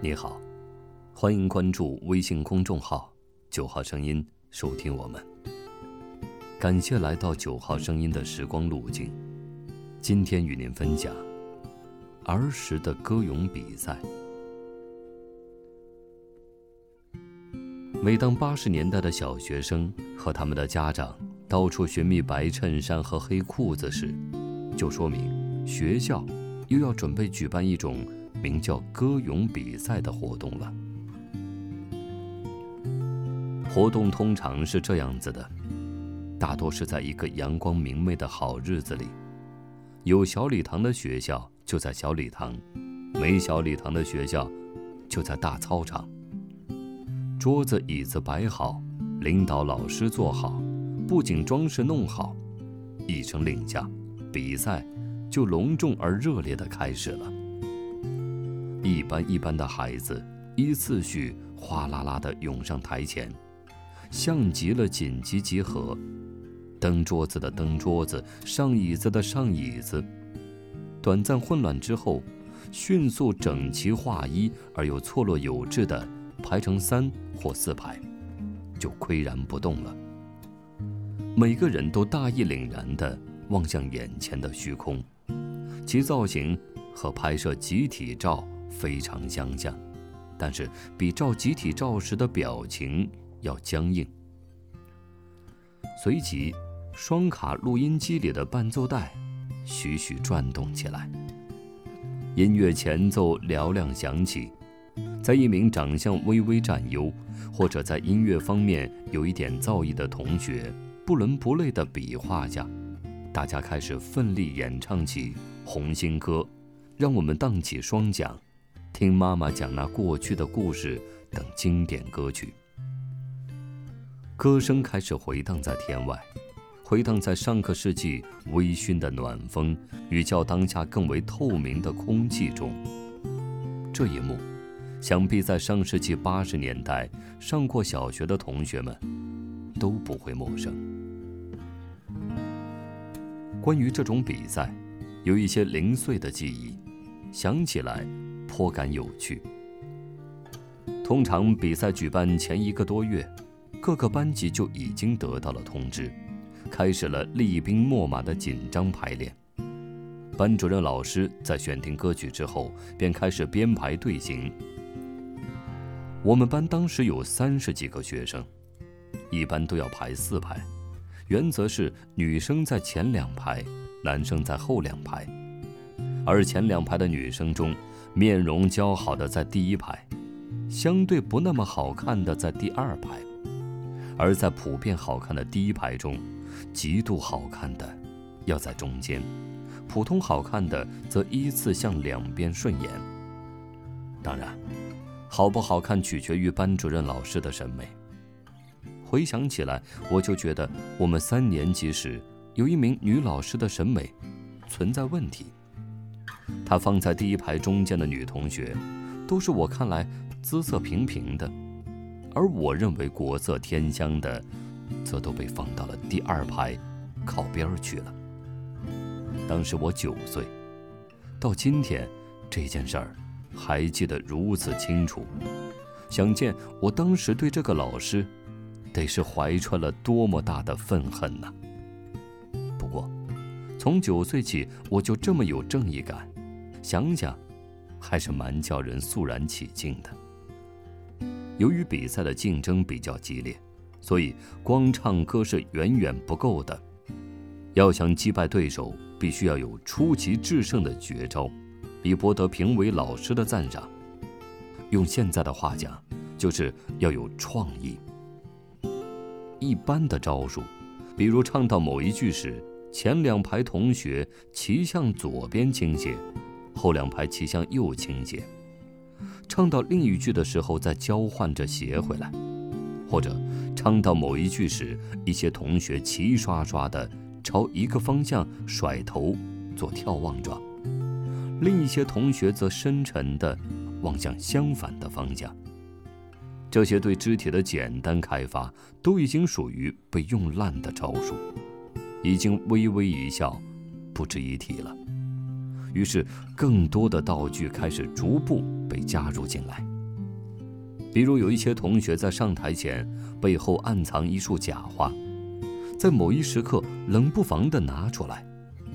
你好，欢迎关注微信公众号“九号声音”，收听我们。感谢来到九号声音的时光路径。今天与您分享儿时的歌咏比赛。每当八十年代的小学生和他们的家长到处寻觅白衬衫和黑裤子时，就说明学校又要准备举办一种。名叫歌咏比赛的活动了。活动通常是这样子的，大多是在一个阳光明媚的好日子里，有小礼堂的学校就在小礼堂，没小礼堂的学校就在大操场。桌子椅子摆好，领导老师坐好，布景装饰弄好，一声令下，比赛就隆重而热烈地开始了。一般一般的孩子依次序哗啦啦地涌上台前，像极了紧急集合，蹬桌子的蹬桌子，上椅子的上椅子。短暂混乱之后，迅速整齐划一而又错落有致地排成三或四排，就岿然不动了。每个人都大义凛然地望向眼前的虚空，其造型和拍摄集体照。非常相像，但是比照集体照时的表情要僵硬。随即，双卡录音机里的伴奏带徐徐转动起来，音乐前奏嘹亮响起。在一名长相微微占优，或者在音乐方面有一点造诣的同学不伦不类的比划下，大家开始奋力演唱起《红星歌》，让我们荡起双桨。听妈妈讲那过去的故事等经典歌曲，歌声开始回荡在天外，回荡在上个世纪微醺的暖风与较当下更为透明的空气中。这一幕，想必在上世纪八十年代上过小学的同学们都不会陌生。关于这种比赛，有一些零碎的记忆，想起来。颇感有趣。通常比赛举办前一个多月，各个班级就已经得到了通知，开始了厉兵秣马的紧张排练。班主任老师在选定歌曲之后，便开始编排队形。我们班当时有三十几个学生，一般都要排四排，原则是女生在前两排，男生在后两排，而前两排的女生中。面容姣好的在第一排，相对不那么好看的在第二排，而在普遍好看的第一排中，极度好看的要在中间，普通好看的则依次向两边顺延。当然，好不好看取决于班主任老师的审美。回想起来，我就觉得我们三年级时有一名女老师的审美存在问题。他放在第一排中间的女同学，都是我看来姿色平平的，而我认为国色天香的，则都被放到了第二排靠边去了。当时我九岁，到今天这件事儿还记得如此清楚，想见我当时对这个老师，得是怀揣了多么大的愤恨呐！不过，从九岁起我就这么有正义感。想想，还是蛮叫人肃然起敬的。由于比赛的竞争比较激烈，所以光唱歌是远远不够的。要想击败对手，必须要有出奇制胜的绝招，以博得评委老师的赞赏。用现在的话讲，就是要有创意。一般的招数，比如唱到某一句时，前两排同学齐向左边倾斜。后两排齐向右倾斜，唱到另一句的时候再交换着斜回来，或者唱到某一句时，一些同学齐刷刷地朝一个方向甩头做眺望状，另一些同学则深沉地望向相反的方向。这些对肢体的简单开发都已经属于被用烂的招数，已经微微一笑，不值一提了。于是，更多的道具开始逐步被加入进来。比如有一些同学在上台前背后暗藏一束假花，在某一时刻冷不防地拿出来，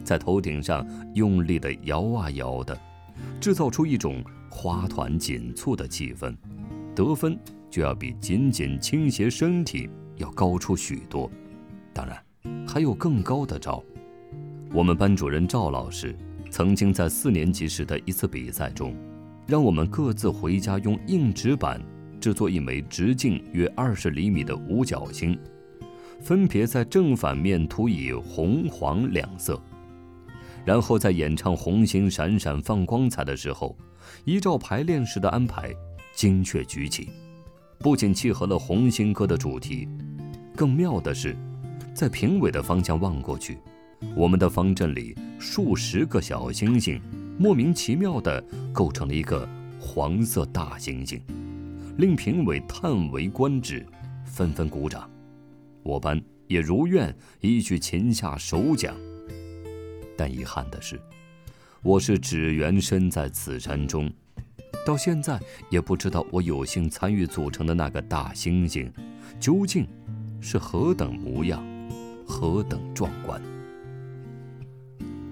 在头顶上用力地摇啊摇的，制造出一种花团锦簇的气氛，得分就要比仅仅倾斜身体要高出许多。当然，还有更高的招。我们班主任赵老师曾经在四年级时的一次比赛中，让我们各自回家用硬纸板。制作一枚直径约二十厘米的五角星，分别在正反面涂以红黄两色，然后在演唱“红星闪闪放光彩”的时候，依照排练时的安排精确举起，不仅契合了红星歌的主题，更妙的是，在评委的方向望过去，我们的方阵里数十个小星星莫名其妙地构成了一个黄色大星星。令评委叹为观止，纷纷鼓掌。我班也如愿一举擒下首奖。但遗憾的是，我是只缘身在此山中，到现在也不知道我有幸参与组成的那个大猩猩，究竟是何等模样，何等壮观。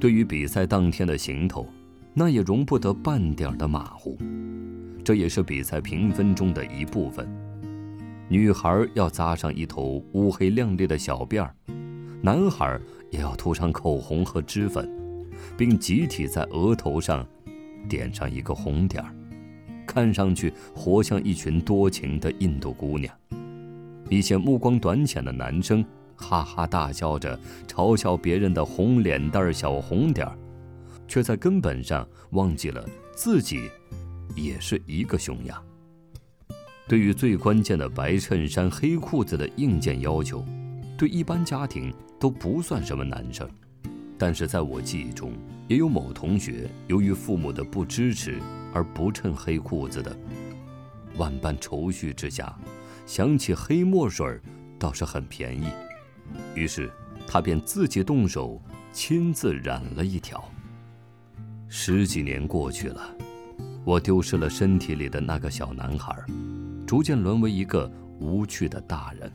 对于比赛当天的行头，那也容不得半点的马虎。这也是比赛评分中的一部分。女孩要扎上一头乌黑亮丽的小辫儿，男孩也要涂上口红和脂粉，并集体在额头上点上一个红点儿，看上去活像一群多情的印度姑娘。一些目光短浅的男生哈哈大笑着嘲笑别人的红脸蛋儿、小红点儿，却在根本上忘记了自己。也是一个熊样。对于最关键的白衬衫、黑裤子的硬件要求，对一般家庭都不算什么难事儿。但是在我记忆中，也有某同学由于父母的不支持而不衬黑裤子的。万般愁绪之下，想起黑墨水倒是很便宜，于是他便自己动手亲自染了一条。十几年过去了。我丢失了身体里的那个小男孩，逐渐沦为一个无趣的大人。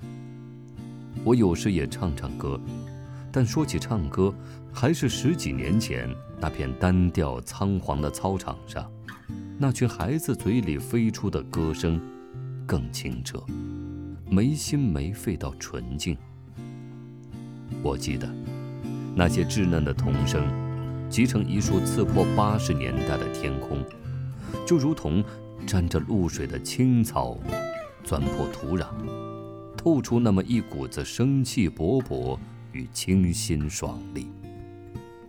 我有时也唱唱歌，但说起唱歌，还是十几年前那片单调苍黄的操场上，那群孩子嘴里飞出的歌声，更清澈，没心没肺到纯净。我记得，那些稚嫩的童声，集成一束刺破八十年代的天空。就如同沾着露水的青草，钻破土壤，透出那么一股子生气勃勃与清新爽利。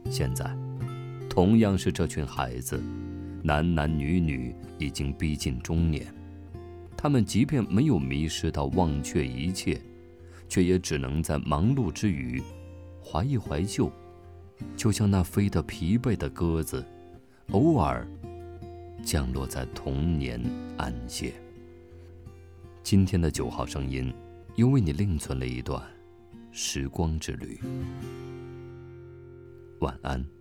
现在，同样是这群孩子，男男女女已经逼近中年，他们即便没有迷失到忘却一切，却也只能在忙碌之余，怀一怀旧，就像那飞得疲惫的鸽子，偶尔。降落在童年安歇。今天的九号声音，又为你另存了一段时光之旅。晚安。